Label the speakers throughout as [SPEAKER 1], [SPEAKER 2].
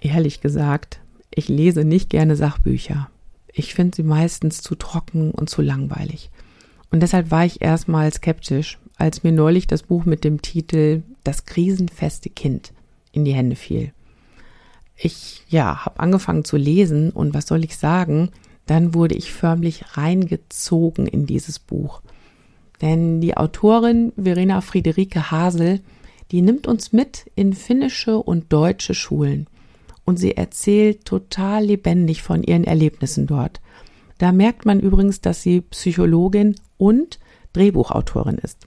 [SPEAKER 1] Ehrlich gesagt, ich lese nicht gerne Sachbücher. Ich finde sie meistens zu trocken und zu langweilig. Und deshalb war ich erstmal skeptisch, als mir neulich das Buch mit dem Titel Das krisenfeste Kind in die Hände fiel. Ich, ja, habe angefangen zu lesen und was soll ich sagen, dann wurde ich förmlich reingezogen in dieses Buch. Denn die Autorin Verena Friederike Hasel, die nimmt uns mit in finnische und deutsche Schulen und sie erzählt total lebendig von ihren Erlebnissen dort. Da merkt man übrigens, dass sie Psychologin und Drehbuchautorin ist.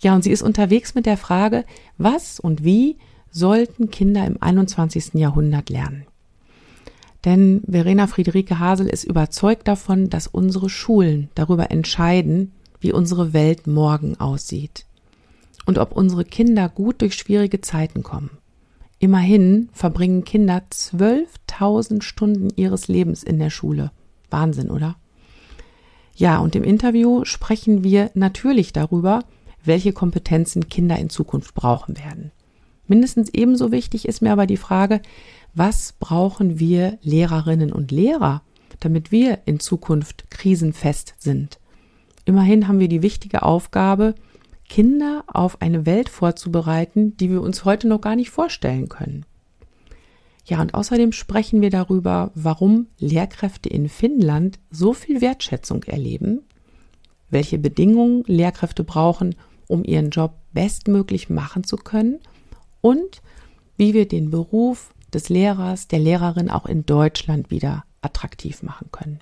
[SPEAKER 1] Ja, und sie ist unterwegs mit der Frage, was und wie sollten Kinder im 21. Jahrhundert lernen? Denn Verena Friederike Hasel ist überzeugt davon, dass unsere Schulen darüber entscheiden, wie unsere Welt morgen aussieht und ob unsere Kinder gut durch schwierige Zeiten kommen. Immerhin verbringen Kinder 12.000 Stunden ihres Lebens in der Schule. Wahnsinn, oder? Ja, und im Interview sprechen wir natürlich darüber, welche Kompetenzen Kinder in Zukunft brauchen werden. Mindestens ebenso wichtig ist mir aber die Frage, was brauchen wir Lehrerinnen und Lehrer, damit wir in Zukunft krisenfest sind? Immerhin haben wir die wichtige Aufgabe, Kinder auf eine Welt vorzubereiten, die wir uns heute noch gar nicht vorstellen können. Ja, und außerdem sprechen wir darüber, warum Lehrkräfte in Finnland so viel Wertschätzung erleben, welche Bedingungen Lehrkräfte brauchen, um ihren Job bestmöglich machen zu können und wie wir den Beruf des Lehrers, der Lehrerin auch in Deutschland wieder attraktiv machen können.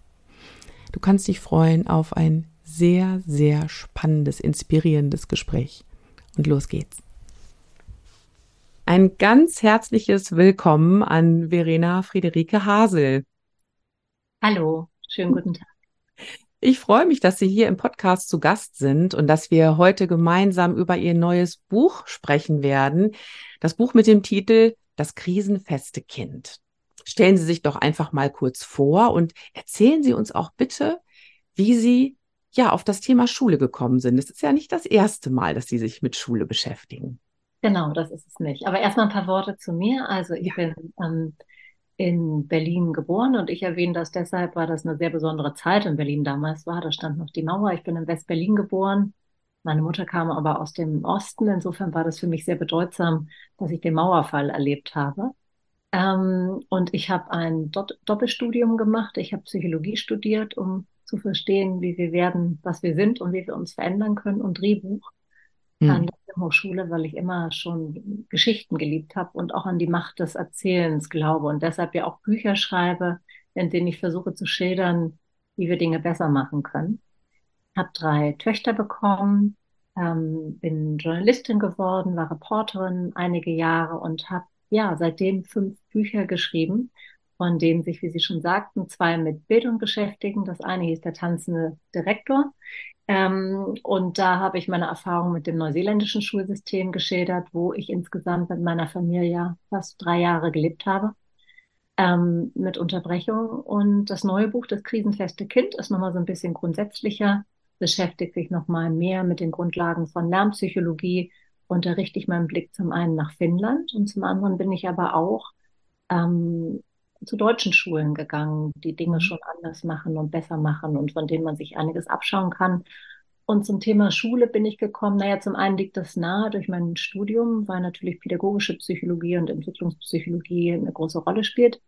[SPEAKER 1] Du kannst dich freuen auf ein sehr, sehr spannendes, inspirierendes Gespräch. Und los geht's. Ein ganz herzliches Willkommen an Verena Friederike Hasel.
[SPEAKER 2] Hallo, schönen guten Tag.
[SPEAKER 1] Ich freue mich, dass Sie hier im Podcast zu Gast sind und dass wir heute gemeinsam über Ihr neues Buch sprechen werden. Das Buch mit dem Titel Das krisenfeste Kind. Stellen Sie sich doch einfach mal kurz vor und erzählen Sie uns auch bitte, wie Sie ja auf das Thema Schule gekommen sind. Es ist ja nicht das erste Mal, dass Sie sich mit Schule beschäftigen.
[SPEAKER 2] Genau, das ist es nicht. Aber erstmal ein paar Worte zu mir. Also ich ja. bin ähm, in Berlin geboren und ich erwähne das deshalb, weil das eine sehr besondere Zeit in Berlin damals war. Da stand noch die Mauer. Ich bin in West-Berlin geboren. Meine Mutter kam aber aus dem Osten. Insofern war das für mich sehr bedeutsam, dass ich den Mauerfall erlebt habe. Ähm, und ich habe ein Doppelstudium gemacht. Ich habe Psychologie studiert, um zu verstehen, wie wir werden, was wir sind und wie wir uns verändern können und Drehbuch mhm. an der Hochschule, weil ich immer schon Geschichten geliebt habe und auch an die Macht des Erzählens glaube und deshalb ja auch Bücher schreibe, in denen ich versuche zu schildern, wie wir Dinge besser machen können. Habe drei Töchter bekommen, ähm, bin Journalistin geworden, war Reporterin einige Jahre und habe ja seitdem fünf Bücher geschrieben von denen sich, wie Sie schon sagten, zwei mit Bildung beschäftigen. Das eine hieß der tanzende Direktor. Ähm, und da habe ich meine Erfahrung mit dem neuseeländischen Schulsystem geschildert, wo ich insgesamt mit meiner Familie fast drei Jahre gelebt habe. Ähm, mit Unterbrechung. Und das neue Buch, das krisenfeste Kind, ist nochmal so ein bisschen grundsätzlicher, beschäftigt sich nochmal mehr mit den Grundlagen von Lernpsychologie und da richte ich meinen Blick zum einen nach Finnland und zum anderen bin ich aber auch ähm, zu deutschen Schulen gegangen, die Dinge mhm. schon anders machen und besser machen und von denen man sich einiges abschauen kann. Und zum Thema Schule bin ich gekommen. Naja, zum einen liegt das nahe durch mein Studium, weil natürlich pädagogische Psychologie und Entwicklungspsychologie eine große Rolle spielt.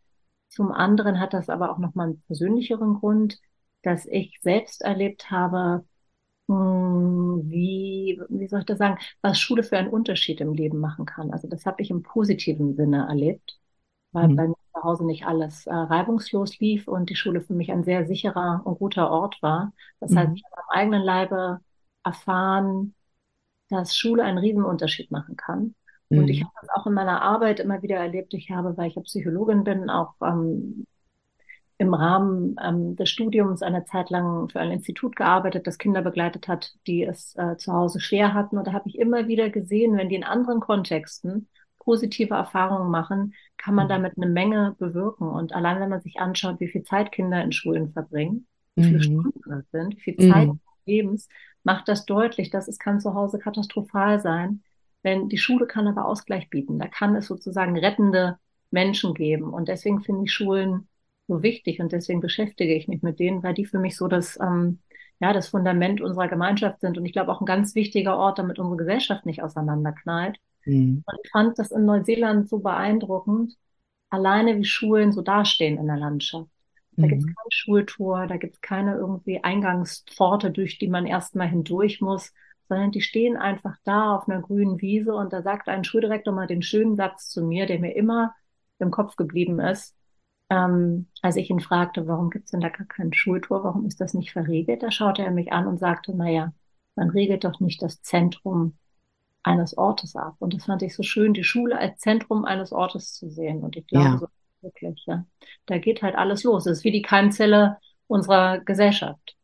[SPEAKER 2] Zum anderen hat das aber auch nochmal einen persönlicheren Grund, dass ich selbst erlebt habe, hm, wie, wie soll ich das sagen, was Schule für einen Unterschied im Leben machen kann. Also das habe ich im positiven Sinne erlebt, weil mhm. bei mir zu Hause nicht alles äh, reibungslos lief und die Schule für mich ein sehr sicherer und guter Ort war. Das mhm. heißt, ich habe am eigenen Leibe erfahren, dass Schule einen riesen Unterschied machen kann. Mhm. Und ich habe das auch in meiner Arbeit immer wieder erlebt. Ich habe, weil ich ja Psychologin bin, auch ähm, im Rahmen ähm, des Studiums eine Zeit lang für ein Institut gearbeitet, das Kinder begleitet hat, die es äh, zu Hause schwer hatten. Und da habe ich immer wieder gesehen, wenn die in anderen Kontexten positive Erfahrungen machen, kann man mhm. damit eine Menge bewirken. Und allein wenn man sich anschaut, wie viel Zeit Kinder in Schulen verbringen, wie viele mhm. Stunden das sind, wie viel Zeit mhm. Lebens, macht das deutlich, dass es kann zu Hause katastrophal sein. Wenn die Schule kann aber Ausgleich bieten. Da kann es sozusagen rettende Menschen geben. Und deswegen finde ich Schulen so wichtig und deswegen beschäftige ich mich mit denen, weil die für mich so das, ähm, ja, das Fundament unserer Gemeinschaft sind und ich glaube auch ein ganz wichtiger Ort, damit unsere Gesellschaft nicht auseinanderknallt. Mhm. Und ich fand das in Neuseeland so beeindruckend, alleine wie Schulen so dastehen in der Landschaft. Da mhm. gibt es keine Schultour, da gibt es keine irgendwie Eingangspforte, durch die man erstmal hindurch muss, sondern die stehen einfach da auf einer grünen Wiese und da sagt ein Schuldirektor mal den schönen Satz zu mir, der mir immer im Kopf geblieben ist ähm, als ich ihn fragte, warum gibt es denn da gar kein Schultor, warum ist das nicht verriegelt, da schaute er mich an und sagte, naja, man regelt doch nicht das Zentrum eines Ortes ab. Und das fand ich so schön, die Schule als Zentrum eines Ortes zu sehen. Und ich glaube, ja. so wirklich, ja. Da geht halt alles los. Es ist wie die Keimzelle unserer Gesellschaft.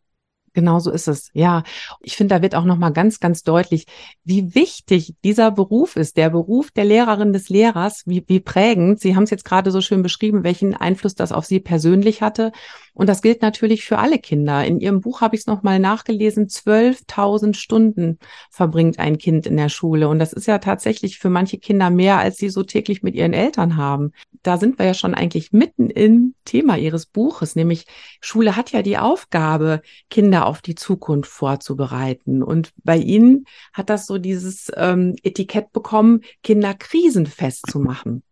[SPEAKER 1] Genau so ist es. Ja, ich finde, da wird auch noch mal ganz, ganz deutlich, wie wichtig dieser Beruf ist, der Beruf der Lehrerin des Lehrers, wie, wie prägend. Sie haben es jetzt gerade so schön beschrieben, welchen Einfluss das auf Sie persönlich hatte. Und das gilt natürlich für alle Kinder. In Ihrem Buch habe ich es nochmal nachgelesen. 12.000 Stunden verbringt ein Kind in der Schule. Und das ist ja tatsächlich für manche Kinder mehr, als sie so täglich mit ihren Eltern haben. Da sind wir ja schon eigentlich mitten im Thema Ihres Buches, nämlich Schule hat ja die Aufgabe, Kinder auf die Zukunft vorzubereiten. Und bei Ihnen hat das so dieses ähm, Etikett bekommen, Kinder krisenfest zu machen.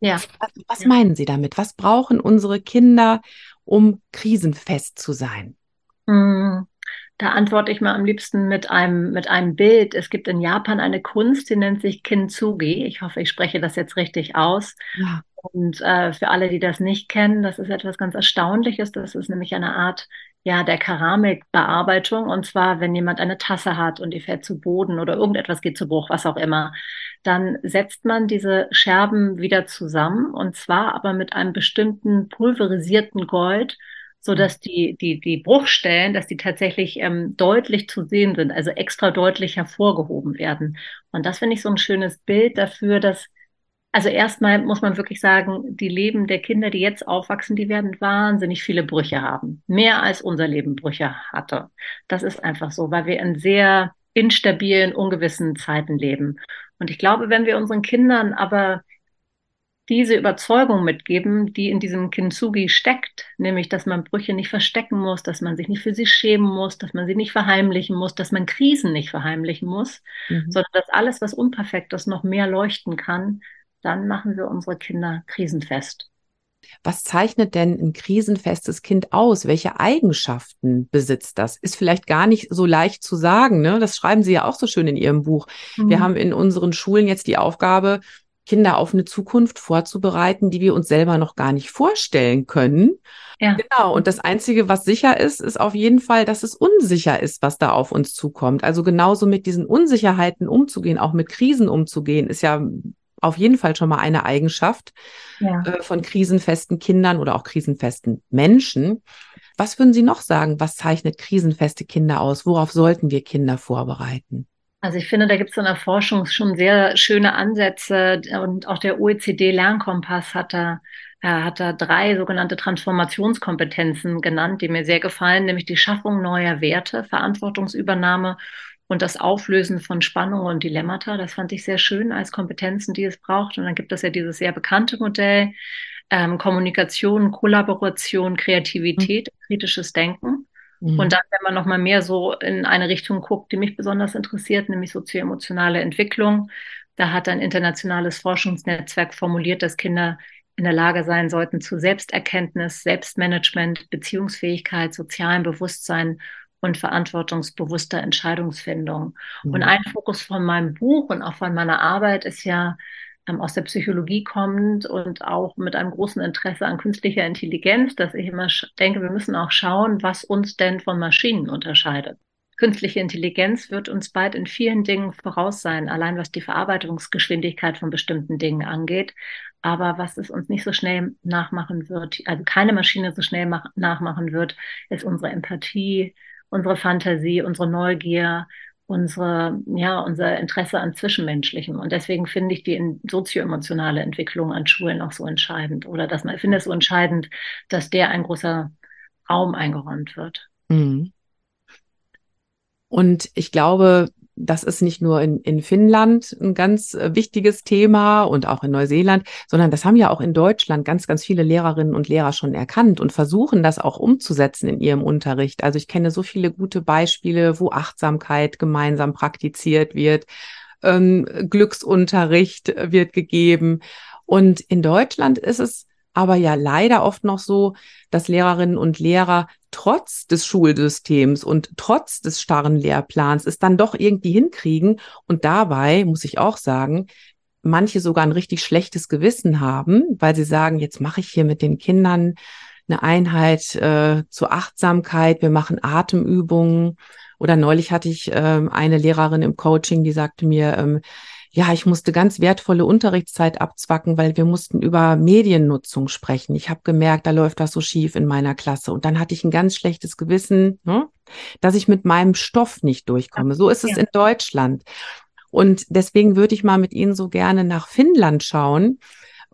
[SPEAKER 1] Ja. Was, was ja. meinen Sie damit? Was brauchen unsere Kinder, um krisenfest zu sein?
[SPEAKER 2] Hm, da antworte ich mal am liebsten mit einem, mit einem Bild. Es gibt in Japan eine Kunst, die nennt sich Kintsugi. Ich hoffe, ich spreche das jetzt richtig aus. Ja. Und äh, für alle, die das nicht kennen, das ist etwas ganz Erstaunliches. Das ist nämlich eine Art ja der Keramikbearbeitung. Und zwar, wenn jemand eine Tasse hat und die fällt zu Boden oder irgendetwas geht zu Bruch, was auch immer, dann setzt man diese Scherben wieder zusammen und zwar aber mit einem bestimmten pulverisierten Gold, so dass die, die, die Bruchstellen, dass die tatsächlich ähm, deutlich zu sehen sind, also extra deutlich hervorgehoben werden. Und das finde ich so ein schönes Bild dafür, dass also erstmal muss man wirklich sagen, die Leben der Kinder, die jetzt aufwachsen, die werden wahnsinnig viele Brüche haben. Mehr als unser Leben Brüche hatte. Das ist einfach so, weil wir in sehr instabilen, ungewissen Zeiten leben. Und ich glaube, wenn wir unseren Kindern aber diese Überzeugung mitgeben, die in diesem Kintsugi steckt, nämlich, dass man Brüche nicht verstecken muss, dass man sich nicht für sie schämen muss, dass man sie nicht verheimlichen muss, dass man Krisen nicht verheimlichen muss, mhm. sondern dass alles, was unperfekt ist, noch mehr leuchten kann, dann machen wir unsere Kinder krisenfest.
[SPEAKER 1] Was zeichnet denn ein krisenfestes Kind aus? Welche Eigenschaften besitzt das? Ist vielleicht gar nicht so leicht zu sagen. Ne? Das schreiben Sie ja auch so schön in Ihrem Buch. Mhm. Wir haben in unseren Schulen jetzt die Aufgabe, Kinder auf eine Zukunft vorzubereiten, die wir uns selber noch gar nicht vorstellen können. Ja. Genau. Und das Einzige, was sicher ist, ist auf jeden Fall, dass es unsicher ist, was da auf uns zukommt. Also genauso mit diesen Unsicherheiten umzugehen, auch mit Krisen umzugehen, ist ja auf jeden Fall schon mal eine Eigenschaft ja. äh, von krisenfesten Kindern oder auch krisenfesten Menschen. Was würden Sie noch sagen? Was zeichnet krisenfeste Kinder aus? Worauf sollten wir Kinder vorbereiten?
[SPEAKER 2] Also ich finde, da gibt es in der Forschung schon sehr schöne Ansätze und auch der OECD-Lernkompass hat da, äh, hat da drei sogenannte Transformationskompetenzen genannt, die mir sehr gefallen, nämlich die Schaffung neuer Werte, Verantwortungsübernahme und das Auflösen von Spannungen und Dilemmata. Das fand ich sehr schön als Kompetenzen, die es braucht. Und dann gibt es ja dieses sehr bekannte Modell ähm, Kommunikation, Kollaboration, Kreativität, mhm. kritisches Denken. Mhm. Und dann, wenn man noch mal mehr so in eine Richtung guckt, die mich besonders interessiert, nämlich sozioemotionale Entwicklung, da hat ein internationales Forschungsnetzwerk formuliert, dass Kinder in der Lage sein sollten zu Selbsterkenntnis, Selbstmanagement, Beziehungsfähigkeit, sozialem Bewusstsein und verantwortungsbewusster Entscheidungsfindung. Mhm. Und ein Fokus von meinem Buch und auch von meiner Arbeit ist ja ähm, aus der Psychologie kommend und auch mit einem großen Interesse an künstlicher Intelligenz, dass ich immer denke, wir müssen auch schauen, was uns denn von Maschinen unterscheidet. Künstliche Intelligenz wird uns bald in vielen Dingen voraus sein, allein was die Verarbeitungsgeschwindigkeit von bestimmten Dingen angeht. Aber was es uns nicht so schnell nachmachen wird, also keine Maschine so schnell nachmachen wird, ist unsere Empathie, unsere Fantasie, unsere Neugier, unsere, ja, unser Interesse an Zwischenmenschlichem. Und deswegen finde ich die sozioemotionale Entwicklung an Schulen auch so entscheidend. Oder dass man, ich finde es so entscheidend, dass der ein großer Raum eingeräumt wird. Mhm.
[SPEAKER 1] Und ich glaube, das ist nicht nur in, in Finnland ein ganz äh, wichtiges Thema und auch in Neuseeland, sondern das haben ja auch in Deutschland ganz, ganz viele Lehrerinnen und Lehrer schon erkannt und versuchen das auch umzusetzen in ihrem Unterricht. Also ich kenne so viele gute Beispiele, wo Achtsamkeit gemeinsam praktiziert wird, ähm, Glücksunterricht wird gegeben. Und in Deutschland ist es aber ja leider oft noch so, dass Lehrerinnen und Lehrer trotz des Schulsystems und trotz des starren Lehrplans es dann doch irgendwie hinkriegen und dabei, muss ich auch sagen, manche sogar ein richtig schlechtes Gewissen haben, weil sie sagen, jetzt mache ich hier mit den Kindern eine Einheit äh, zur Achtsamkeit, wir machen Atemübungen. Oder neulich hatte ich äh, eine Lehrerin im Coaching, die sagte mir, ähm, ja, ich musste ganz wertvolle Unterrichtszeit abzwacken, weil wir mussten über Mediennutzung sprechen. Ich habe gemerkt, da läuft das so schief in meiner Klasse. Und dann hatte ich ein ganz schlechtes Gewissen, ne, dass ich mit meinem Stoff nicht durchkomme. So ist es ja. in Deutschland. Und deswegen würde ich mal mit Ihnen so gerne nach Finnland schauen,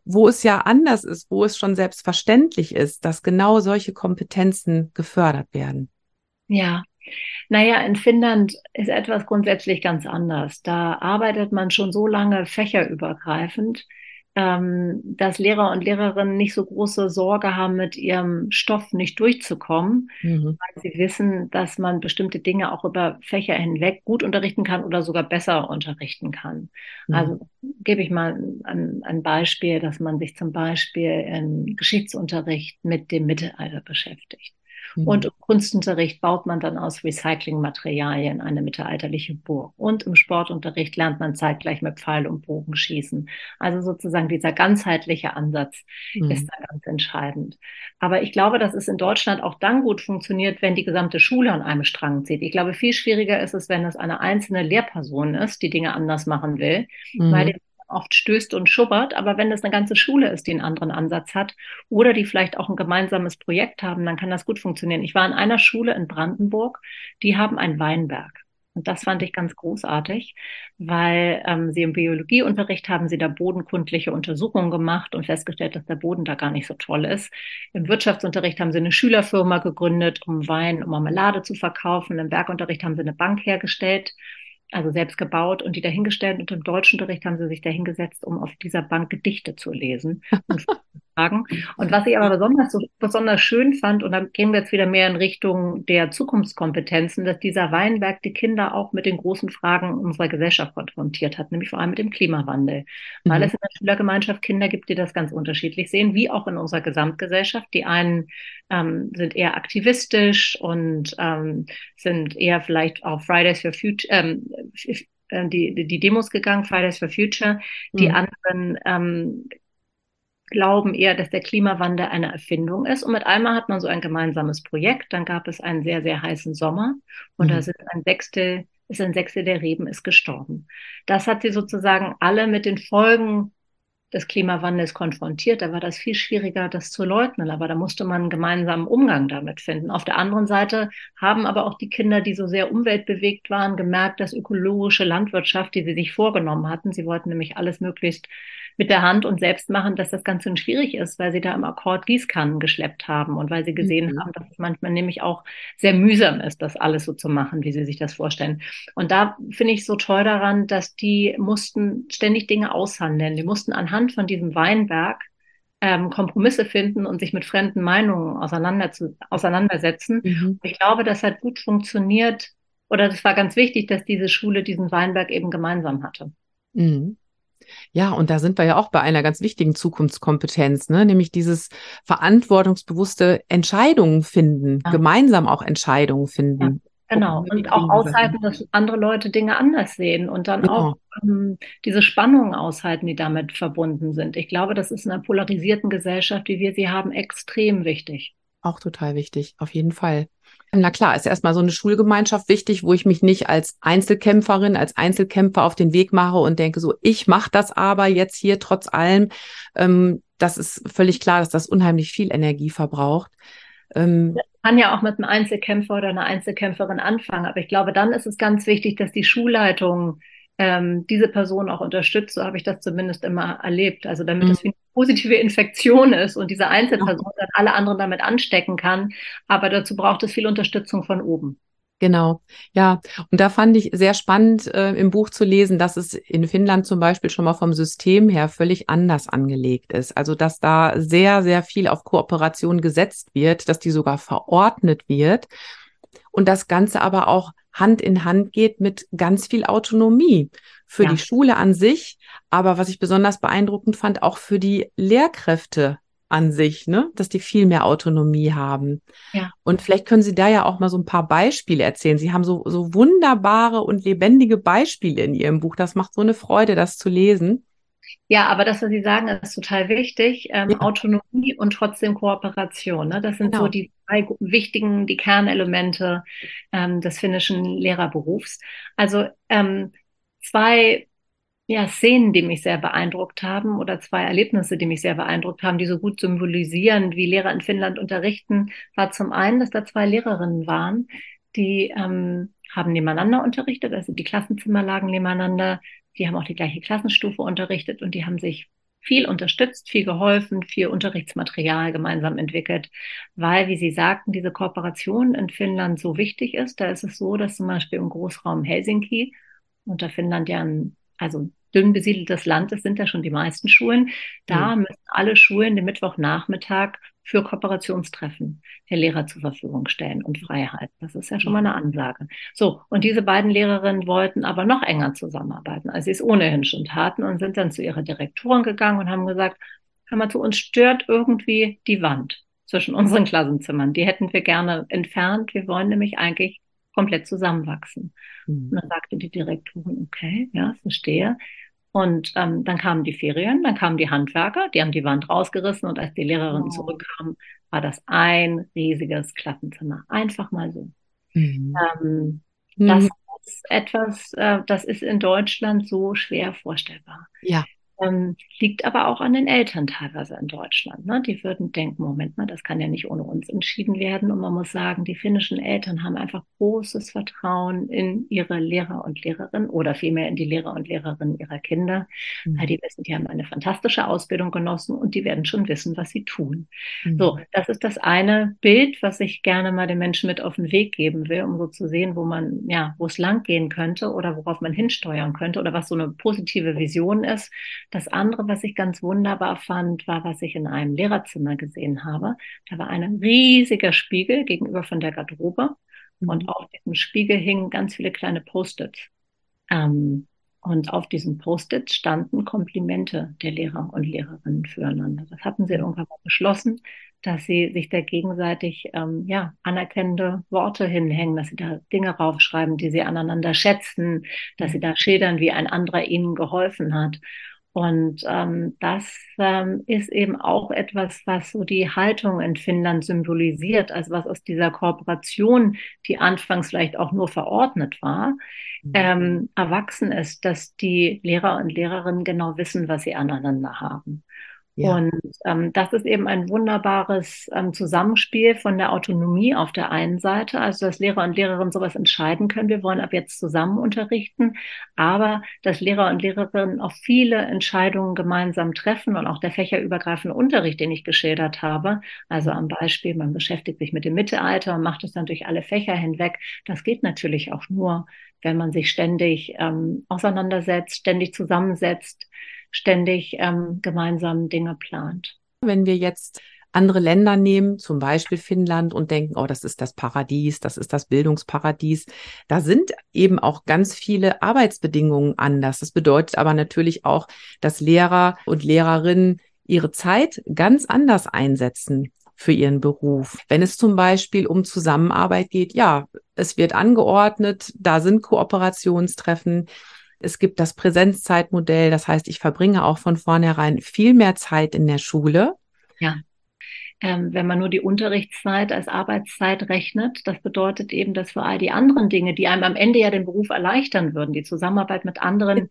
[SPEAKER 1] wo es ja anders ist, wo es schon selbstverständlich ist, dass genau solche Kompetenzen gefördert werden.
[SPEAKER 2] Ja, naja, in Finnland ist etwas grundsätzlich ganz anders. Da arbeitet man schon so lange fächerübergreifend, ähm, dass Lehrer und Lehrerinnen nicht so große Sorge haben, mit ihrem Stoff nicht durchzukommen, mhm. weil sie wissen, dass man bestimmte Dinge auch über Fächer hinweg gut unterrichten kann oder sogar besser unterrichten kann. Mhm. Also gebe ich mal ein, ein Beispiel, dass man sich zum Beispiel im Geschichtsunterricht mit dem Mittelalter beschäftigt. Mhm. Und im Kunstunterricht baut man dann aus Recyclingmaterialien eine mittelalterliche Burg. Und im Sportunterricht lernt man zeitgleich mit Pfeil und Bogen schießen. Also sozusagen dieser ganzheitliche Ansatz mhm. ist da ganz entscheidend. Aber ich glaube, dass es in Deutschland auch dann gut funktioniert, wenn die gesamte Schule an einem Strang zieht. Ich glaube, viel schwieriger ist es, wenn es eine einzelne Lehrperson ist, die Dinge anders machen will, mhm. weil oft stößt und schubbert. Aber wenn es eine ganze Schule ist, die einen anderen Ansatz hat oder die vielleicht auch ein gemeinsames Projekt haben, dann kann das gut funktionieren. Ich war in einer Schule in Brandenburg, die haben einen Weinberg. Und das fand ich ganz großartig, weil ähm, sie im Biologieunterricht haben sie da bodenkundliche Untersuchungen gemacht und festgestellt, dass der Boden da gar nicht so toll ist. Im Wirtschaftsunterricht haben sie eine Schülerfirma gegründet, um Wein und Marmelade zu verkaufen. Im Bergunterricht haben sie eine Bank hergestellt also selbst gebaut und die dahingestellt. Und im Deutschunterricht haben sie sich dahingesetzt, um auf dieser Bank Gedichte zu lesen. Und fragen. Und was ich aber besonders, so, besonders schön fand, und dann gehen wir jetzt wieder mehr in Richtung der Zukunftskompetenzen, dass dieser Weinberg die Kinder auch mit den großen Fragen unserer Gesellschaft konfrontiert hat, nämlich vor allem mit dem Klimawandel. Mhm. Weil es in der Schülergemeinschaft Kinder gibt, die das ganz unterschiedlich sehen, wie auch in unserer Gesamtgesellschaft. Die einen ähm, sind eher aktivistisch und ähm, sind eher vielleicht auf Fridays for Future, ähm, äh, die, die Demos gegangen, Fridays for Future. Die mhm. anderen ähm, glauben eher, dass der Klimawandel eine Erfindung ist. Und mit einmal hat man so ein gemeinsames Projekt. Dann gab es einen sehr, sehr heißen Sommer und mhm. da sind ein Sechstel, ist ein Sechstel der Reben ist gestorben. Das hat sie sozusagen alle mit den Folgen des Klimawandels konfrontiert. Da war das viel schwieriger, das zu leugnen. Aber da musste man einen gemeinsamen Umgang damit finden. Auf der anderen Seite haben aber auch die Kinder, die so sehr umweltbewegt waren, gemerkt, dass ökologische Landwirtschaft, die sie sich vorgenommen hatten, sie wollten nämlich alles möglichst mit der Hand und selbst machen, dass das ganz schön schwierig ist, weil sie da im Akkord Gießkannen geschleppt haben und weil sie gesehen mhm. haben, dass es manchmal nämlich auch sehr mühsam ist, das alles so zu machen, wie sie sich das vorstellen. Und da finde ich so toll daran, dass die mussten ständig Dinge aushandeln. Die mussten anhand von diesem Weinberg ähm, Kompromisse finden und sich mit fremden Meinungen auseinander zu, auseinandersetzen. Mhm. Ich glaube, das hat gut funktioniert oder es war ganz wichtig, dass diese Schule diesen Weinberg eben gemeinsam hatte.
[SPEAKER 1] Mhm. Ja, und da sind wir ja auch bei einer ganz wichtigen Zukunftskompetenz, ne? nämlich dieses verantwortungsbewusste Entscheidungen finden, ja. gemeinsam auch Entscheidungen finden.
[SPEAKER 2] Ja, genau, und auch aushalten, dass andere Leute Dinge anders sehen und dann genau. auch ähm, diese Spannungen aushalten, die damit verbunden sind. Ich glaube, das ist in einer polarisierten Gesellschaft, wie wir sie haben, extrem wichtig.
[SPEAKER 1] Auch total wichtig, auf jeden Fall. Na klar, ist erstmal so eine Schulgemeinschaft wichtig, wo ich mich nicht als Einzelkämpferin, als Einzelkämpfer auf den Weg mache und denke so, ich mache das aber jetzt hier trotz allem. Ähm, das ist völlig klar, dass das unheimlich viel Energie verbraucht.
[SPEAKER 2] Ähm, kann ja auch mit einem Einzelkämpfer oder einer Einzelkämpferin anfangen, aber ich glaube, dann ist es ganz wichtig, dass die Schulleitung ähm, diese Person auch unterstützt. So habe ich das zumindest immer erlebt. Also damit mhm. es wie eine positive Infektion ist und diese Einzelperson dann alle anderen damit anstecken kann. Aber dazu braucht es viel Unterstützung von oben.
[SPEAKER 1] Genau, ja. Und da fand ich sehr spannend äh, im Buch zu lesen, dass es in Finnland zum Beispiel schon mal vom System her völlig anders angelegt ist. Also dass da sehr, sehr viel auf Kooperation gesetzt wird, dass die sogar verordnet wird und das Ganze aber auch Hand in Hand geht mit ganz viel Autonomie für ja. die Schule an sich, aber was ich besonders beeindruckend fand, auch für die Lehrkräfte an sich, ne, dass die viel mehr Autonomie haben. Ja. Und vielleicht können Sie da ja auch mal so ein paar Beispiele erzählen. Sie haben so, so wunderbare und lebendige Beispiele in Ihrem Buch. Das macht so eine Freude, das zu lesen.
[SPEAKER 2] Ja, aber das, was Sie sagen, ist total wichtig. Ähm, ja. Autonomie und trotzdem Kooperation. Ne? Das sind genau. so die drei wichtigen, die Kernelemente ähm, des finnischen Lehrerberufs. Also ähm, zwei ja, Szenen, die mich sehr beeindruckt haben oder zwei Erlebnisse, die mich sehr beeindruckt haben, die so gut symbolisieren, wie Lehrer in Finnland unterrichten, war zum einen, dass da zwei Lehrerinnen waren, die ähm, haben nebeneinander unterrichtet, also die Klassenzimmer lagen nebeneinander, die haben auch die gleiche Klassenstufe unterrichtet und die haben sich viel unterstützt, viel geholfen, viel Unterrichtsmaterial gemeinsam entwickelt, weil, wie Sie sagten, diese Kooperation in Finnland so wichtig ist. Da ist es so, dass zum Beispiel im Großraum Helsinki, unter Finnland ja ein, also dünn besiedeltes Land ist, sind da schon die meisten Schulen. Da mhm. müssen alle Schulen den Mittwochnachmittag für Kooperationstreffen der Lehrer zur Verfügung stellen und Freiheit. Das ist ja schon mal eine Ansage. So, und diese beiden Lehrerinnen wollten aber noch enger zusammenarbeiten, als sie es ohnehin schon taten und sind dann zu ihrer Direktorin gegangen und haben gesagt, hör mal zu, uns stört irgendwie die Wand zwischen unseren Klassenzimmern. Die hätten wir gerne entfernt. Wir wollen nämlich eigentlich komplett zusammenwachsen. Mhm. Und dann sagte die Direktorin, okay, ja, verstehe. Und ähm, dann kamen die Ferien, dann kamen die Handwerker, die haben die Wand rausgerissen und als die Lehrerin oh. zurückkam, war das ein riesiges Klassenzimmer. Einfach mal so. Mhm. Ähm, mhm. Das ist etwas, äh, das ist in Deutschland so schwer vorstellbar.
[SPEAKER 1] Ja.
[SPEAKER 2] Ähm, liegt aber auch an den Eltern teilweise in Deutschland. Ne? Die würden denken, Moment mal, das kann ja nicht ohne uns entschieden werden. Und man muss sagen, die finnischen Eltern haben einfach großes Vertrauen in ihre Lehrer und Lehrerinnen oder vielmehr in die Lehrer und Lehrerinnen ihrer Kinder. Mhm. Weil die wissen, die haben eine fantastische Ausbildung genossen und die werden schon wissen, was sie tun. Mhm. So, das ist das eine Bild, was ich gerne mal den Menschen mit auf den Weg geben will, um so zu sehen, wo man, ja, wo es lang gehen könnte oder worauf man hinsteuern könnte oder was so eine positive Vision ist das andere, was ich ganz wunderbar fand, war, was ich in einem Lehrerzimmer gesehen habe. Da war ein riesiger Spiegel gegenüber von der Garderobe mhm. und auf diesem Spiegel hingen ganz viele kleine Post-its. Ähm, und auf diesem Post-it standen Komplimente der Lehrer und Lehrerinnen füreinander. Das hatten sie irgendwann mal beschlossen, dass sie sich da gegenseitig ähm, ja, anerkennende Worte hinhängen, dass sie da Dinge raufschreiben, die sie aneinander schätzen, dass sie da schildern, wie ein anderer ihnen geholfen hat. Und ähm, das ähm, ist eben auch etwas, was so die Haltung in Finnland symbolisiert, also was aus dieser Kooperation, die anfangs vielleicht auch nur verordnet war, mhm. ähm, erwachsen ist, dass die Lehrer und Lehrerinnen genau wissen, was sie aneinander haben. Ja. Und ähm, das ist eben ein wunderbares ähm, Zusammenspiel von der Autonomie auf der einen Seite, also dass Lehrer und Lehrerinnen sowas entscheiden können, wir wollen ab jetzt zusammen unterrichten, aber dass Lehrer und Lehrerinnen auch viele Entscheidungen gemeinsam treffen und auch der fächerübergreifende Unterricht, den ich geschildert habe, also am Beispiel, man beschäftigt sich mit dem Mittelalter und macht es dann durch alle Fächer hinweg, das geht natürlich auch nur, wenn man sich ständig ähm, auseinandersetzt, ständig zusammensetzt, ständig ähm, gemeinsam Dinge plant.
[SPEAKER 1] Wenn wir jetzt andere Länder nehmen, zum Beispiel Finnland, und denken, oh, das ist das Paradies, das ist das Bildungsparadies. Da sind eben auch ganz viele Arbeitsbedingungen anders. Das bedeutet aber natürlich auch, dass Lehrer und Lehrerinnen ihre Zeit ganz anders einsetzen für ihren Beruf. Wenn es zum Beispiel um Zusammenarbeit geht, ja, es wird angeordnet, da sind Kooperationstreffen. Es gibt das Präsenzzeitmodell, das heißt, ich verbringe auch von vornherein viel mehr Zeit in der Schule.
[SPEAKER 2] Ja. Ähm, wenn man nur die Unterrichtszeit als Arbeitszeit rechnet, das bedeutet eben, dass für all die anderen Dinge, die einem am Ende ja den Beruf erleichtern würden, die Zusammenarbeit mit anderen,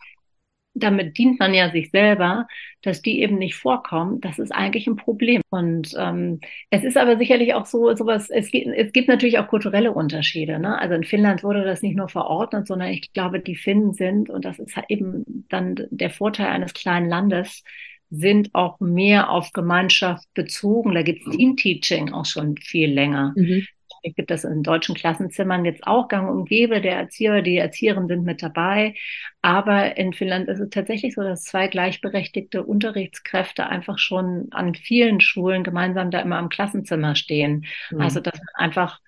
[SPEAKER 2] damit dient man ja sich selber, dass die eben nicht vorkommen, das ist eigentlich ein Problem. Und ähm, es ist aber sicherlich auch so, sowas, es gibt, es gibt natürlich auch kulturelle Unterschiede. Ne? Also in Finnland wurde das nicht nur verordnet, sondern ich glaube, die Finnen sind, und das ist halt eben dann der Vorteil eines kleinen Landes, sind auch mehr auf Gemeinschaft bezogen. Da gibt es Team-Teaching auch schon viel länger. Mhm. Ich gibt das in deutschen Klassenzimmern jetzt auch gang und gäbe. Der Erzieher, die Erzieherinnen sind mit dabei. Aber in Finnland ist es tatsächlich so, dass zwei gleichberechtigte Unterrichtskräfte einfach schon an vielen Schulen gemeinsam da immer am Klassenzimmer stehen. Mhm. Also, dass man einfach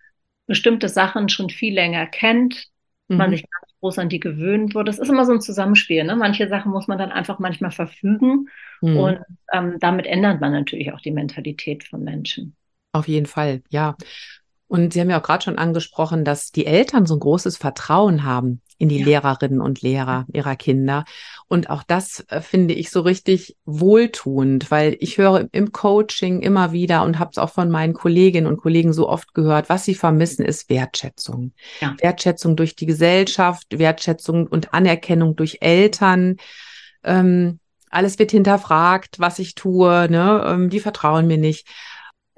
[SPEAKER 2] bestimmte Sachen schon viel länger kennt, mhm. man sich ganz groß an die gewöhnt wird. Das ist immer so ein Zusammenspiel. Ne? Manche Sachen muss man dann einfach manchmal verfügen. Mhm. Und ähm, damit ändert man natürlich auch die Mentalität von Menschen.
[SPEAKER 1] Auf jeden Fall, ja. Und Sie haben ja auch gerade schon angesprochen, dass die Eltern so ein großes Vertrauen haben in die ja. Lehrerinnen und Lehrer ihrer Kinder. Und auch das äh, finde ich so richtig wohltuend, weil ich höre im Coaching immer wieder und habe es auch von meinen Kolleginnen und Kollegen so oft gehört, was sie vermissen, ist Wertschätzung. Ja. Wertschätzung durch die Gesellschaft, Wertschätzung und Anerkennung durch Eltern. Ähm, alles wird hinterfragt, was ich tue, ne? Ähm, die vertrauen mir nicht.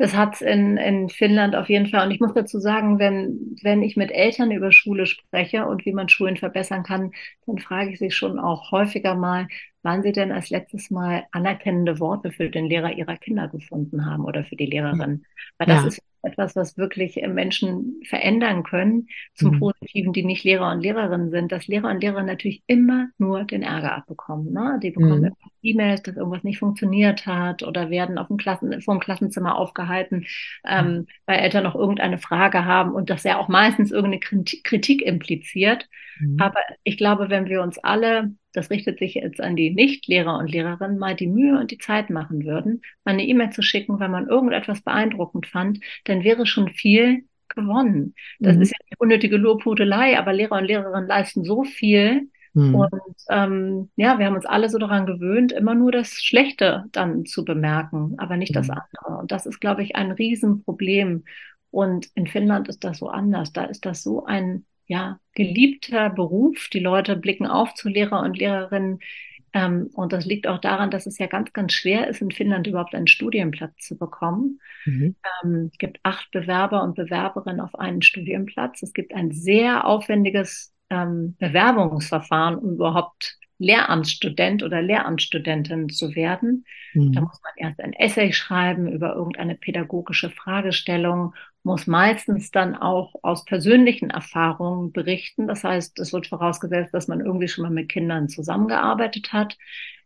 [SPEAKER 2] Das hat es in, in Finnland auf jeden Fall. Und ich muss dazu sagen, wenn, wenn ich mit Eltern über Schule spreche und wie man Schulen verbessern kann, dann frage ich sie schon auch häufiger mal, wann sie denn als letztes Mal anerkennende Worte für den Lehrer ihrer Kinder gefunden haben oder für die Lehrerin. Weil das ja. ist etwas, was wirklich Menschen verändern können zum mhm. Positiven, die nicht Lehrer und Lehrerinnen sind, dass Lehrer und Lehrerinnen natürlich immer nur den Ärger abbekommen. Ne? Die bekommen mhm. E-Mails, dass irgendwas nicht funktioniert hat oder werden auf dem Klassen, vor dem Klassenzimmer aufgehalten, ähm, mhm. weil Eltern noch irgendeine Frage haben und das ja auch meistens irgendeine Kritik impliziert. Mhm. Aber ich glaube, wenn wir uns alle das richtet sich jetzt an die Nicht-Lehrer und Lehrerinnen, mal die Mühe und die Zeit machen würden, mal eine E-Mail zu schicken, weil man irgendetwas beeindruckend fand, dann wäre schon viel gewonnen. Das mhm. ist ja eine unnötige Lobhudelei, aber Lehrer und Lehrerinnen leisten so viel. Mhm. Und ähm, ja, wir haben uns alle so daran gewöhnt, immer nur das Schlechte dann zu bemerken, aber nicht mhm. das andere. Und das ist, glaube ich, ein Riesenproblem. Und in Finnland ist das so anders. Da ist das so ein ja, geliebter Beruf. Die Leute blicken auf zu Lehrer und Lehrerinnen. Ähm, und das liegt auch daran, dass es ja ganz, ganz schwer ist, in Finnland überhaupt einen Studienplatz zu bekommen. Mhm. Ähm, es gibt acht Bewerber und Bewerberinnen auf einen Studienplatz. Es gibt ein sehr aufwendiges ähm, Bewerbungsverfahren, um überhaupt Lehramtsstudent oder Lehramtsstudentin zu werden. Mhm. Da muss man erst ein Essay schreiben über irgendeine pädagogische Fragestellung, muss meistens dann auch aus persönlichen Erfahrungen berichten. Das heißt, es wird vorausgesetzt, dass man irgendwie schon mal mit Kindern zusammengearbeitet hat.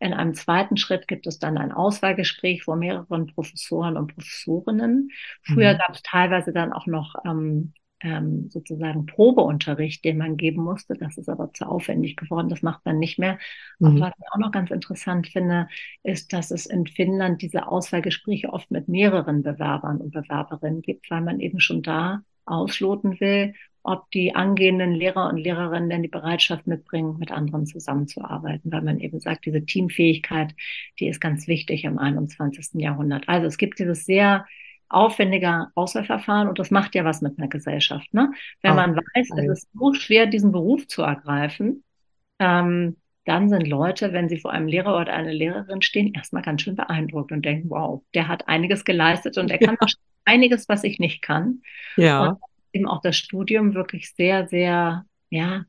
[SPEAKER 2] In einem zweiten Schritt gibt es dann ein Auswahlgespräch vor mehreren Professoren und Professorinnen. Früher mhm. gab es teilweise dann auch noch ähm, ähm, sozusagen Probeunterricht, den man geben musste. Das ist aber zu aufwendig geworden. Das macht man nicht mehr. Mhm. Aber was ich auch noch ganz interessant finde, ist, dass es in Finnland diese Auswahlgespräche oft mit mehreren Bewerbern und Bewerberinnen gibt, weil man eben schon da ausloten will, ob die angehenden Lehrer und Lehrerinnen denn die Bereitschaft mitbringen, mit anderen zusammenzuarbeiten, weil man eben sagt, diese Teamfähigkeit, die ist ganz wichtig im 21. Jahrhundert. Also es gibt dieses sehr aufwendiger Auswahlverfahren und das macht ja was mit einer Gesellschaft. Ne? Wenn oh, man weiß, es ist so schwer, diesen Beruf zu ergreifen, ähm, dann sind Leute, wenn sie vor einem Lehrer oder einer Lehrerin stehen, erstmal ganz schön beeindruckt und denken, wow, der hat einiges geleistet und er kann ja. einiges, was ich nicht kann. Ja. Und eben auch das Studium wirklich sehr, sehr, ja,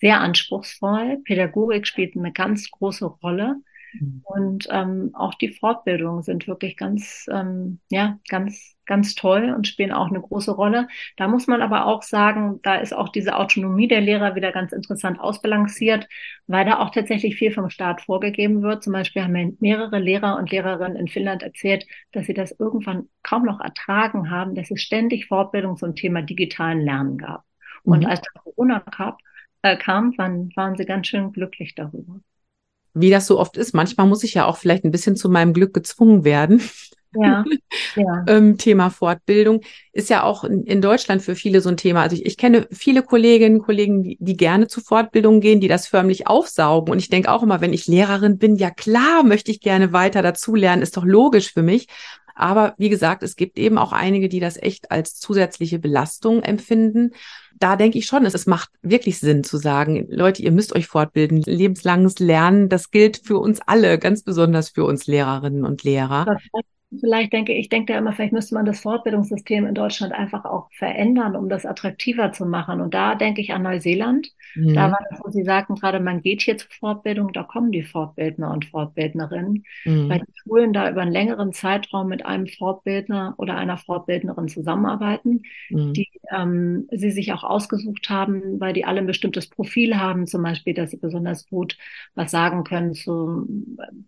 [SPEAKER 2] sehr anspruchsvoll. Pädagogik spielt eine ganz große Rolle. Mhm. Und ähm, auch die Fortbildungen sind wirklich ganz, ähm, ja, ganz, ganz toll und spielen auch eine große Rolle. Da muss man aber auch sagen, da ist auch diese Autonomie der Lehrer wieder ganz interessant ausbalanciert, weil da auch tatsächlich viel vom Staat vorgegeben wird. Zum Beispiel haben mir mehrere Lehrer und Lehrerinnen in Finnland erzählt, dass sie das irgendwann kaum noch ertragen haben, dass es ständig Fortbildung zum Thema digitalen Lernen gab. Und mhm. als Corona kam, äh, kam waren, waren sie ganz schön glücklich darüber
[SPEAKER 1] wie das so oft ist, manchmal muss ich ja auch vielleicht ein bisschen zu meinem Glück gezwungen werden. Ja, ja. ähm, Thema Fortbildung ist ja auch in, in, Deutschland für viele so ein Thema. Also ich, ich kenne viele Kolleginnen und Kollegen, die, die gerne zu Fortbildungen gehen, die das förmlich aufsaugen. Und ich denke auch immer, wenn ich Lehrerin bin, ja klar, möchte ich gerne weiter dazulernen, ist doch logisch für mich. Aber wie gesagt, es gibt eben auch einige, die das echt als zusätzliche Belastung empfinden. Da denke ich schon, es, macht wirklich Sinn zu sagen, Leute, ihr müsst euch fortbilden. Lebenslanges Lernen, das gilt für uns alle, ganz besonders für uns Lehrerinnen und Lehrer
[SPEAKER 2] vielleicht denke ich, denke da immer, vielleicht müsste man das Fortbildungssystem in Deutschland einfach auch verändern, um das attraktiver zu machen. Und da denke ich an Neuseeland. Mhm. Da war das, wo Sie sagten gerade, man geht hier zur Fortbildung, da kommen die Fortbildner und Fortbildnerinnen, mhm. weil die Schulen da über einen längeren Zeitraum mit einem Fortbildner oder einer Fortbildnerin zusammenarbeiten, mhm. die ähm, sie sich auch ausgesucht haben, weil die alle ein bestimmtes Profil haben, zum Beispiel, dass sie besonders gut was sagen können zu,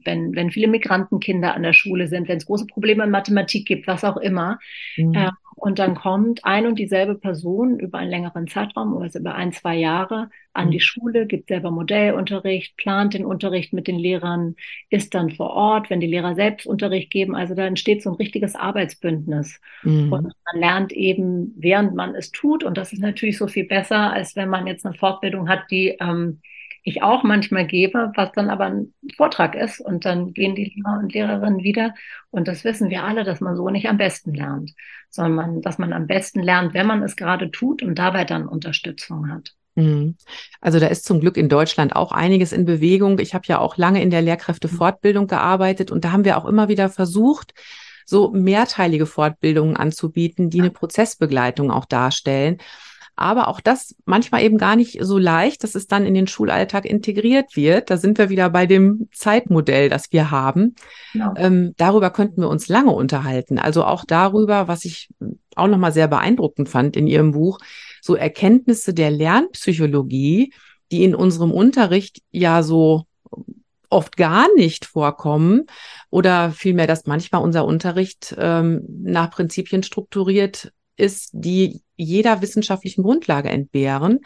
[SPEAKER 2] wenn, wenn viele Migrantenkinder an der Schule sind, wenn es große Probleme in Mathematik gibt, was auch immer. Mhm. Äh, und dann kommt ein und dieselbe Person über einen längeren Zeitraum, also über ein, zwei Jahre, an die mhm. Schule, gibt selber Modellunterricht, plant den Unterricht mit den Lehrern, ist dann vor Ort, wenn die Lehrer selbst Unterricht geben. Also da entsteht so ein richtiges Arbeitsbündnis. Mhm. Und man lernt eben, während man es tut. Und das ist natürlich so viel besser, als wenn man jetzt eine Fortbildung hat, die ähm, ich auch manchmal gebe, was dann aber ein Vortrag ist. Und dann gehen die Lehrer und Lehrerinnen wieder. Und das wissen wir alle, dass man so nicht am besten lernt, sondern man, dass man am besten lernt, wenn man es gerade tut und dabei dann Unterstützung hat.
[SPEAKER 1] Mhm. Also da ist zum Glück in Deutschland auch einiges in Bewegung. Ich habe ja auch lange in der Lehrkräftefortbildung gearbeitet und da haben wir auch immer wieder versucht, so mehrteilige Fortbildungen anzubieten, die eine Prozessbegleitung auch darstellen. Aber auch das manchmal eben gar nicht so leicht, dass es dann in den Schulalltag integriert wird. Da sind wir wieder bei dem Zeitmodell, das wir haben. Genau. Ähm, darüber könnten wir uns lange unterhalten. Also auch darüber, was ich auch nochmal sehr beeindruckend fand in Ihrem Buch, so Erkenntnisse der Lernpsychologie, die in unserem Unterricht ja so oft gar nicht vorkommen oder vielmehr, dass manchmal unser Unterricht ähm, nach Prinzipien strukturiert ist, die jeder wissenschaftlichen Grundlage entbehren.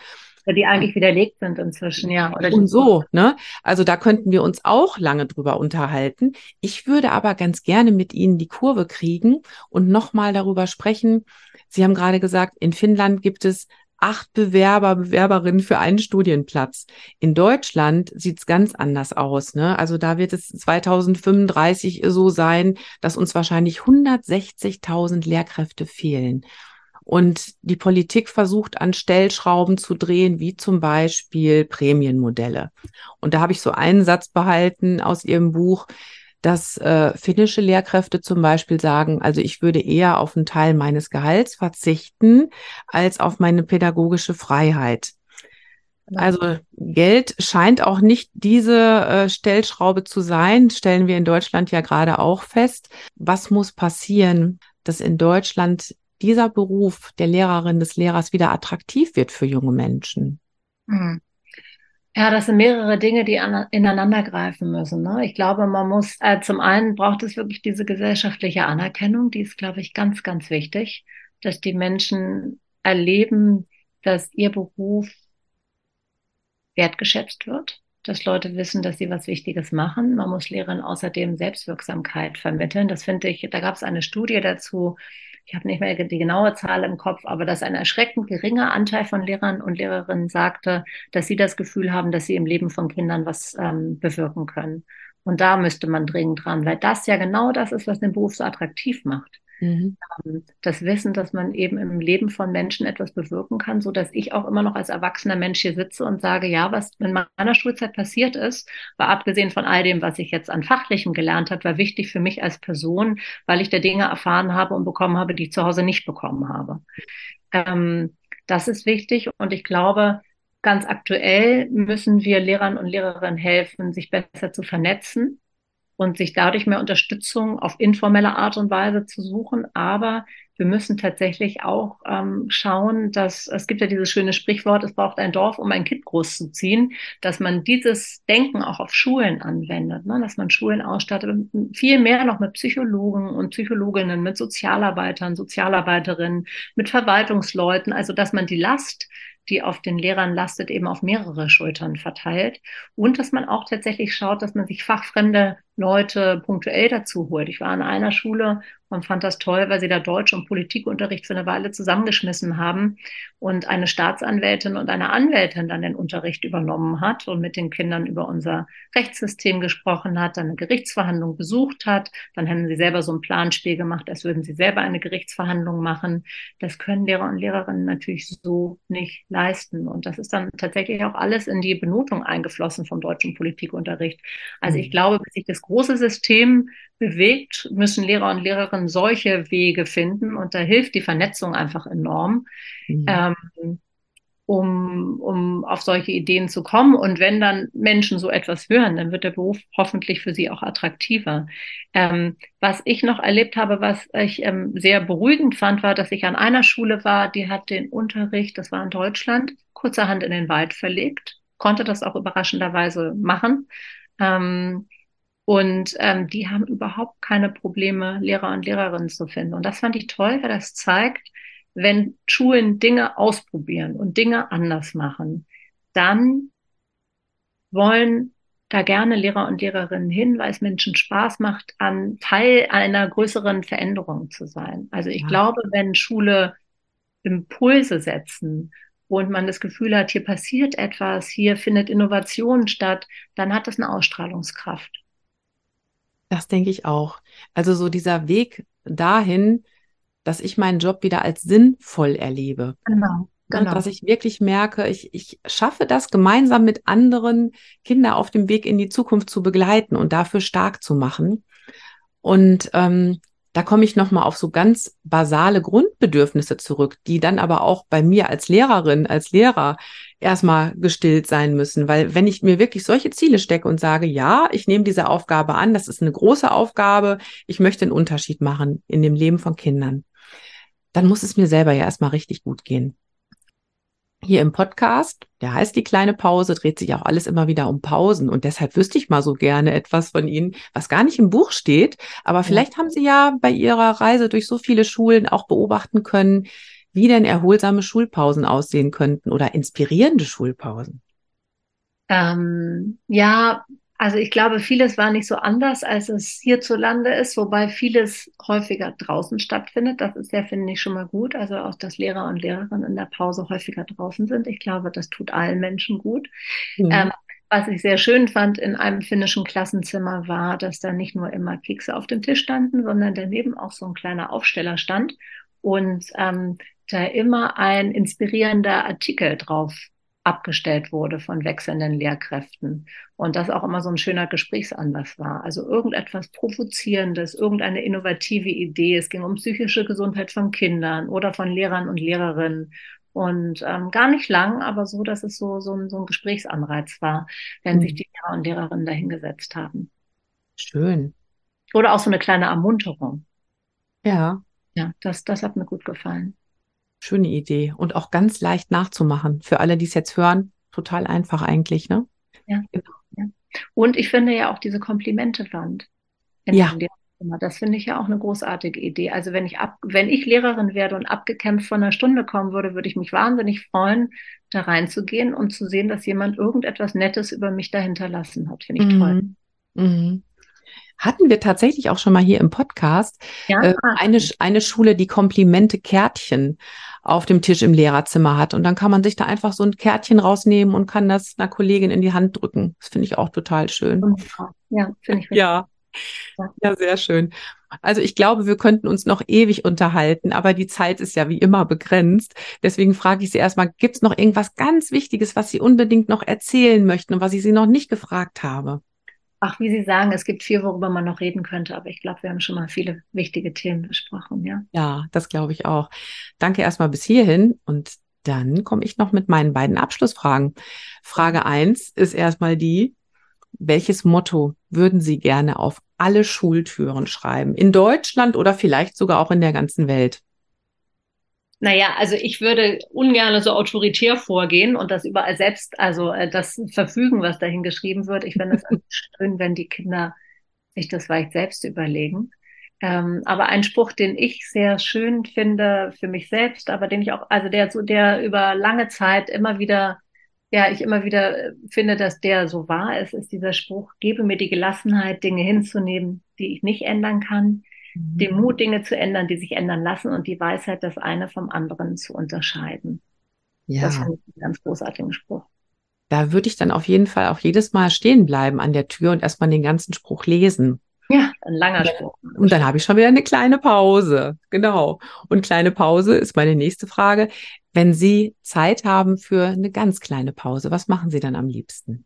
[SPEAKER 2] Die eigentlich widerlegt sind inzwischen, ja.
[SPEAKER 1] Oder und so, ne? Also da könnten wir uns auch lange drüber unterhalten. Ich würde aber ganz gerne mit Ihnen die Kurve kriegen und nochmal darüber sprechen. Sie haben gerade gesagt, in Finnland gibt es acht Bewerber, Bewerberinnen für einen Studienplatz. In Deutschland sieht's ganz anders aus. Ne? Also da wird es 2035 so sein, dass uns wahrscheinlich 160.000 Lehrkräfte fehlen. Und die Politik versucht an Stellschrauben zu drehen, wie zum Beispiel Prämienmodelle. Und da habe ich so einen Satz behalten aus Ihrem Buch, dass äh, finnische Lehrkräfte zum Beispiel sagen, also ich würde eher auf einen Teil meines Gehalts verzichten als auf meine pädagogische Freiheit. Also Geld scheint auch nicht diese äh, Stellschraube zu sein, stellen wir in Deutschland ja gerade auch fest. Was muss passieren, dass in Deutschland dieser Beruf der Lehrerin des Lehrers wieder attraktiv wird für junge Menschen?
[SPEAKER 2] Mhm. Ja, das sind mehrere Dinge, die an, ineinander greifen müssen. Ne? Ich glaube, man muss, äh, zum einen braucht es wirklich diese gesellschaftliche Anerkennung, die ist, glaube ich, ganz, ganz wichtig, dass die Menschen erleben, dass ihr Beruf wertgeschätzt wird, dass Leute wissen, dass sie was Wichtiges machen. Man muss Lehrern außerdem Selbstwirksamkeit vermitteln. Das finde ich, da gab es eine Studie dazu, ich habe nicht mehr die genaue Zahl im Kopf, aber dass ein erschreckend geringer Anteil von Lehrern und Lehrerinnen sagte, dass sie das Gefühl haben, dass sie im Leben von Kindern was ähm, bewirken können. Und da müsste man dringend dran, weil das ja genau das ist, was den Beruf so attraktiv macht. Mhm. Ähm, das Wissen, dass man eben im Leben von Menschen etwas bewirken kann, so dass ich auch immer noch als erwachsener Mensch hier sitze und sage, ja, was in meiner Schulzeit passiert ist, war abgesehen von all dem, was ich jetzt an Fachlichem gelernt habe, war wichtig für mich als Person, weil ich da Dinge erfahren habe und bekommen habe, die ich zu Hause nicht bekommen habe. Ähm, das ist wichtig und ich glaube, ganz aktuell müssen wir Lehrern und Lehrerinnen helfen, sich besser zu vernetzen und sich dadurch mehr Unterstützung auf informelle Art und Weise zu suchen. Aber wir müssen tatsächlich auch ähm, schauen, dass es gibt ja dieses schöne Sprichwort, es braucht ein Dorf, um ein Kind großzuziehen, dass man dieses Denken auch auf Schulen anwendet, ne? dass man Schulen ausstattet, viel mehr noch mit Psychologen und Psychologinnen, mit Sozialarbeitern, Sozialarbeiterinnen, mit Verwaltungsleuten, also dass man die Last die auf den Lehrern lastet, eben auf mehrere Schultern verteilt. Und dass man auch tatsächlich schaut, dass man sich fachfremde Leute punktuell dazu holt. Ich war an einer Schule und fand das toll, weil sie da Deutsch- und Politikunterricht für eine Weile zusammengeschmissen haben und eine Staatsanwältin und eine Anwältin dann den Unterricht übernommen hat und mit den Kindern über unser Rechtssystem gesprochen hat, dann eine Gerichtsverhandlung besucht hat. Dann haben sie selber so ein Planspiel gemacht, als würden sie selber eine Gerichtsverhandlung machen. Das können Lehrer und Lehrerinnen natürlich so nicht leisten. Und das ist dann tatsächlich auch alles in die Benotung eingeflossen vom deutschen Politikunterricht. Also ich mhm. glaube, bis sich das große System bewegt, müssen Lehrer und Lehrerinnen solche Wege finden. Und da hilft die Vernetzung einfach enorm. Mhm. Ähm, um, um auf solche Ideen zu kommen. Und wenn dann Menschen so etwas hören, dann wird der Beruf hoffentlich für sie auch attraktiver. Ähm, was ich noch erlebt habe, was ich ähm, sehr beruhigend fand, war, dass ich an einer Schule war, die hat den Unterricht, das war in Deutschland, kurzerhand in den Wald verlegt, konnte das auch überraschenderweise machen. Ähm, und ähm, die haben überhaupt keine Probleme, Lehrer und Lehrerinnen zu finden. Und das fand ich toll, weil das zeigt, wenn Schulen Dinge ausprobieren und Dinge anders machen, dann wollen da gerne Lehrer und Lehrerinnen hin, weil es Menschen Spaß macht, an Teil einer größeren Veränderung zu sein. Also ich ja. glaube, wenn Schule Impulse setzen und man das Gefühl hat, hier passiert etwas, hier findet Innovation statt, dann hat das eine Ausstrahlungskraft.
[SPEAKER 1] Das denke ich auch. Also so dieser Weg dahin, dass ich meinen Job wieder als sinnvoll erlebe. Genau. Genau. Dass ich wirklich merke, ich, ich schaffe das gemeinsam mit anderen Kinder auf dem Weg in die Zukunft zu begleiten und dafür stark zu machen. Und ähm, da komme ich nochmal auf so ganz basale Grundbedürfnisse zurück, die dann aber auch bei mir als Lehrerin, als Lehrer erstmal gestillt sein müssen. Weil wenn ich mir wirklich solche Ziele stecke und sage, ja, ich nehme diese Aufgabe an, das ist eine große Aufgabe, ich möchte einen Unterschied machen in dem Leben von Kindern, dann muss es mir selber ja erstmal richtig gut gehen. Hier im Podcast, der heißt die kleine Pause, dreht sich auch alles immer wieder um Pausen. Und deshalb wüsste ich mal so gerne etwas von Ihnen, was gar nicht im Buch steht. Aber vielleicht haben Sie ja bei Ihrer Reise durch so viele Schulen auch beobachten können, wie denn erholsame Schulpausen aussehen könnten oder inspirierende Schulpausen.
[SPEAKER 2] Ähm, ja, also ich glaube, vieles war nicht so anders, als es hierzulande ist, wobei vieles häufiger draußen stattfindet. Das ist ja, finde ich, schon mal gut. Also auch, dass Lehrer und Lehrerinnen in der Pause häufiger draußen sind. Ich glaube, das tut allen Menschen gut. Mhm. Ähm, was ich sehr schön fand in einem finnischen Klassenzimmer war, dass da nicht nur immer Kekse auf dem Tisch standen, sondern daneben auch so ein kleiner Aufsteller stand und ähm, da immer ein inspirierender Artikel drauf abgestellt wurde von wechselnden Lehrkräften. Und das auch immer so ein schöner Gesprächsanlass war. Also irgendetwas Provozierendes, irgendeine innovative Idee. Es ging um psychische Gesundheit von Kindern oder von Lehrern und Lehrerinnen. Und ähm, gar nicht lang, aber so, dass es so, so, ein, so ein Gesprächsanreiz war, wenn mhm. sich die Lehrer und Lehrerinnen dahingesetzt haben.
[SPEAKER 1] Schön.
[SPEAKER 2] Oder auch so eine kleine Ermunterung.
[SPEAKER 1] Ja.
[SPEAKER 2] Ja, das, das hat mir gut gefallen.
[SPEAKER 1] Schöne Idee und auch ganz leicht nachzumachen. Für alle, die es jetzt hören, total einfach eigentlich, ne?
[SPEAKER 2] Ja. Genau. ja. Und ich finde ja auch diese Komplimente-Wand.
[SPEAKER 1] Ja.
[SPEAKER 2] Das finde ich ja auch eine großartige Idee. Also wenn ich ab, wenn ich Lehrerin werde und abgekämpft von einer Stunde kommen würde, würde ich mich wahnsinnig freuen, da reinzugehen und zu sehen, dass jemand irgendetwas Nettes über mich dahinter lassen hat. Finde ich mhm. toll. Mhm
[SPEAKER 1] hatten wir tatsächlich auch schon mal hier im Podcast ja. äh, eine, eine Schule, die Komplimente Kärtchen auf dem Tisch im Lehrerzimmer hat. Und dann kann man sich da einfach so ein Kärtchen rausnehmen und kann das einer Kollegin in die Hand drücken. Das finde ich auch total schön.
[SPEAKER 2] Ja, finde ich.
[SPEAKER 1] Ja. Ja, sehr schön. Also ich glaube, wir könnten uns noch ewig unterhalten, aber die Zeit ist ja wie immer begrenzt. Deswegen frage ich Sie erstmal, gibt es noch irgendwas ganz Wichtiges, was Sie unbedingt noch erzählen möchten und was ich Sie noch nicht gefragt habe?
[SPEAKER 2] Ach, wie Sie sagen, es gibt viel, worüber man noch reden könnte, aber ich glaube, wir haben schon mal viele wichtige Themen besprochen, ja.
[SPEAKER 1] Ja, das glaube ich auch. Danke erstmal bis hierhin und dann komme ich noch mit meinen beiden Abschlussfragen. Frage eins ist erstmal die, welches Motto würden Sie gerne auf alle Schultüren schreiben? In Deutschland oder vielleicht sogar auch in der ganzen Welt?
[SPEAKER 2] Naja, also ich würde ungern so autoritär vorgehen und das überall selbst, also äh, das verfügen, was dahin geschrieben wird. Ich finde es schön, wenn die Kinder sich das vielleicht selbst überlegen. Ähm, aber ein Spruch, den ich sehr schön finde für mich selbst, aber den ich auch, also der so, der über lange Zeit immer wieder, ja, ich immer wieder äh, finde, dass der so wahr ist, ist dieser Spruch, gebe mir die Gelassenheit, Dinge hinzunehmen, die ich nicht ändern kann mhm. den Mut, Dinge zu ändern, die sich ändern lassen und die Weisheit, das eine vom anderen zu unterscheiden. Ja. Das finde ich einen ganz großartigen Spruch.
[SPEAKER 1] Da würde ich dann auf jeden Fall auch jedes Mal stehen bleiben an der Tür und erstmal den ganzen Spruch lesen.
[SPEAKER 2] Ja, ein langer Spruch.
[SPEAKER 1] Und dann habe ich schon wieder eine kleine Pause. Genau. Und kleine Pause ist meine nächste Frage. Wenn Sie Zeit haben für eine ganz kleine Pause, was machen Sie dann am liebsten?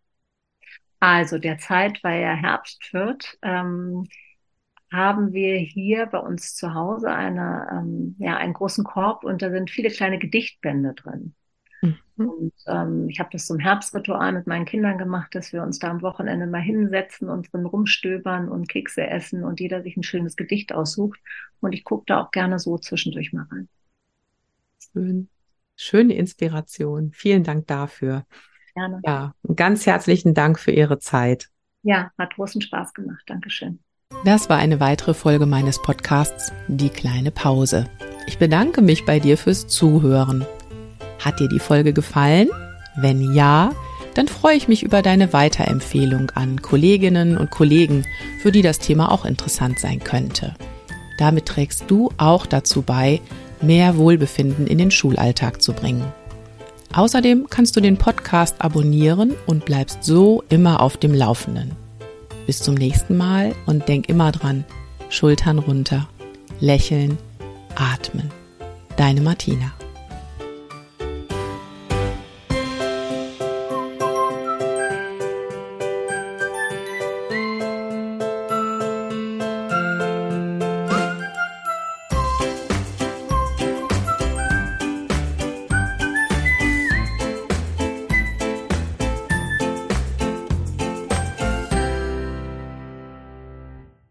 [SPEAKER 2] Also derzeit, weil ja Herbst wird, ähm, haben wir hier bei uns zu Hause eine, ähm, ja, einen großen Korb und da sind viele kleine Gedichtbände drin. Mhm. Und ähm, ich habe das zum Herbstritual mit meinen Kindern gemacht, dass wir uns da am Wochenende mal hinsetzen und drin rumstöbern und Kekse essen und jeder sich ein schönes Gedicht aussucht. Und ich gucke da auch gerne so zwischendurch mal rein.
[SPEAKER 1] Schön. Schöne Inspiration. Vielen Dank dafür.
[SPEAKER 2] Gerne.
[SPEAKER 1] Ja, ganz herzlichen Dank für Ihre Zeit.
[SPEAKER 2] Ja, hat großen Spaß gemacht. Dankeschön.
[SPEAKER 1] Das war eine weitere Folge meines Podcasts Die kleine Pause. Ich bedanke mich bei dir fürs Zuhören. Hat dir die Folge gefallen? Wenn ja, dann freue ich mich über deine Weiterempfehlung an Kolleginnen und Kollegen, für die das Thema auch interessant sein könnte. Damit trägst du auch dazu bei, mehr Wohlbefinden in den Schulalltag zu bringen. Außerdem kannst du den Podcast abonnieren und bleibst so immer auf dem Laufenden. Bis zum nächsten Mal und denk immer dran, Schultern runter, lächeln, atmen. Deine Martina.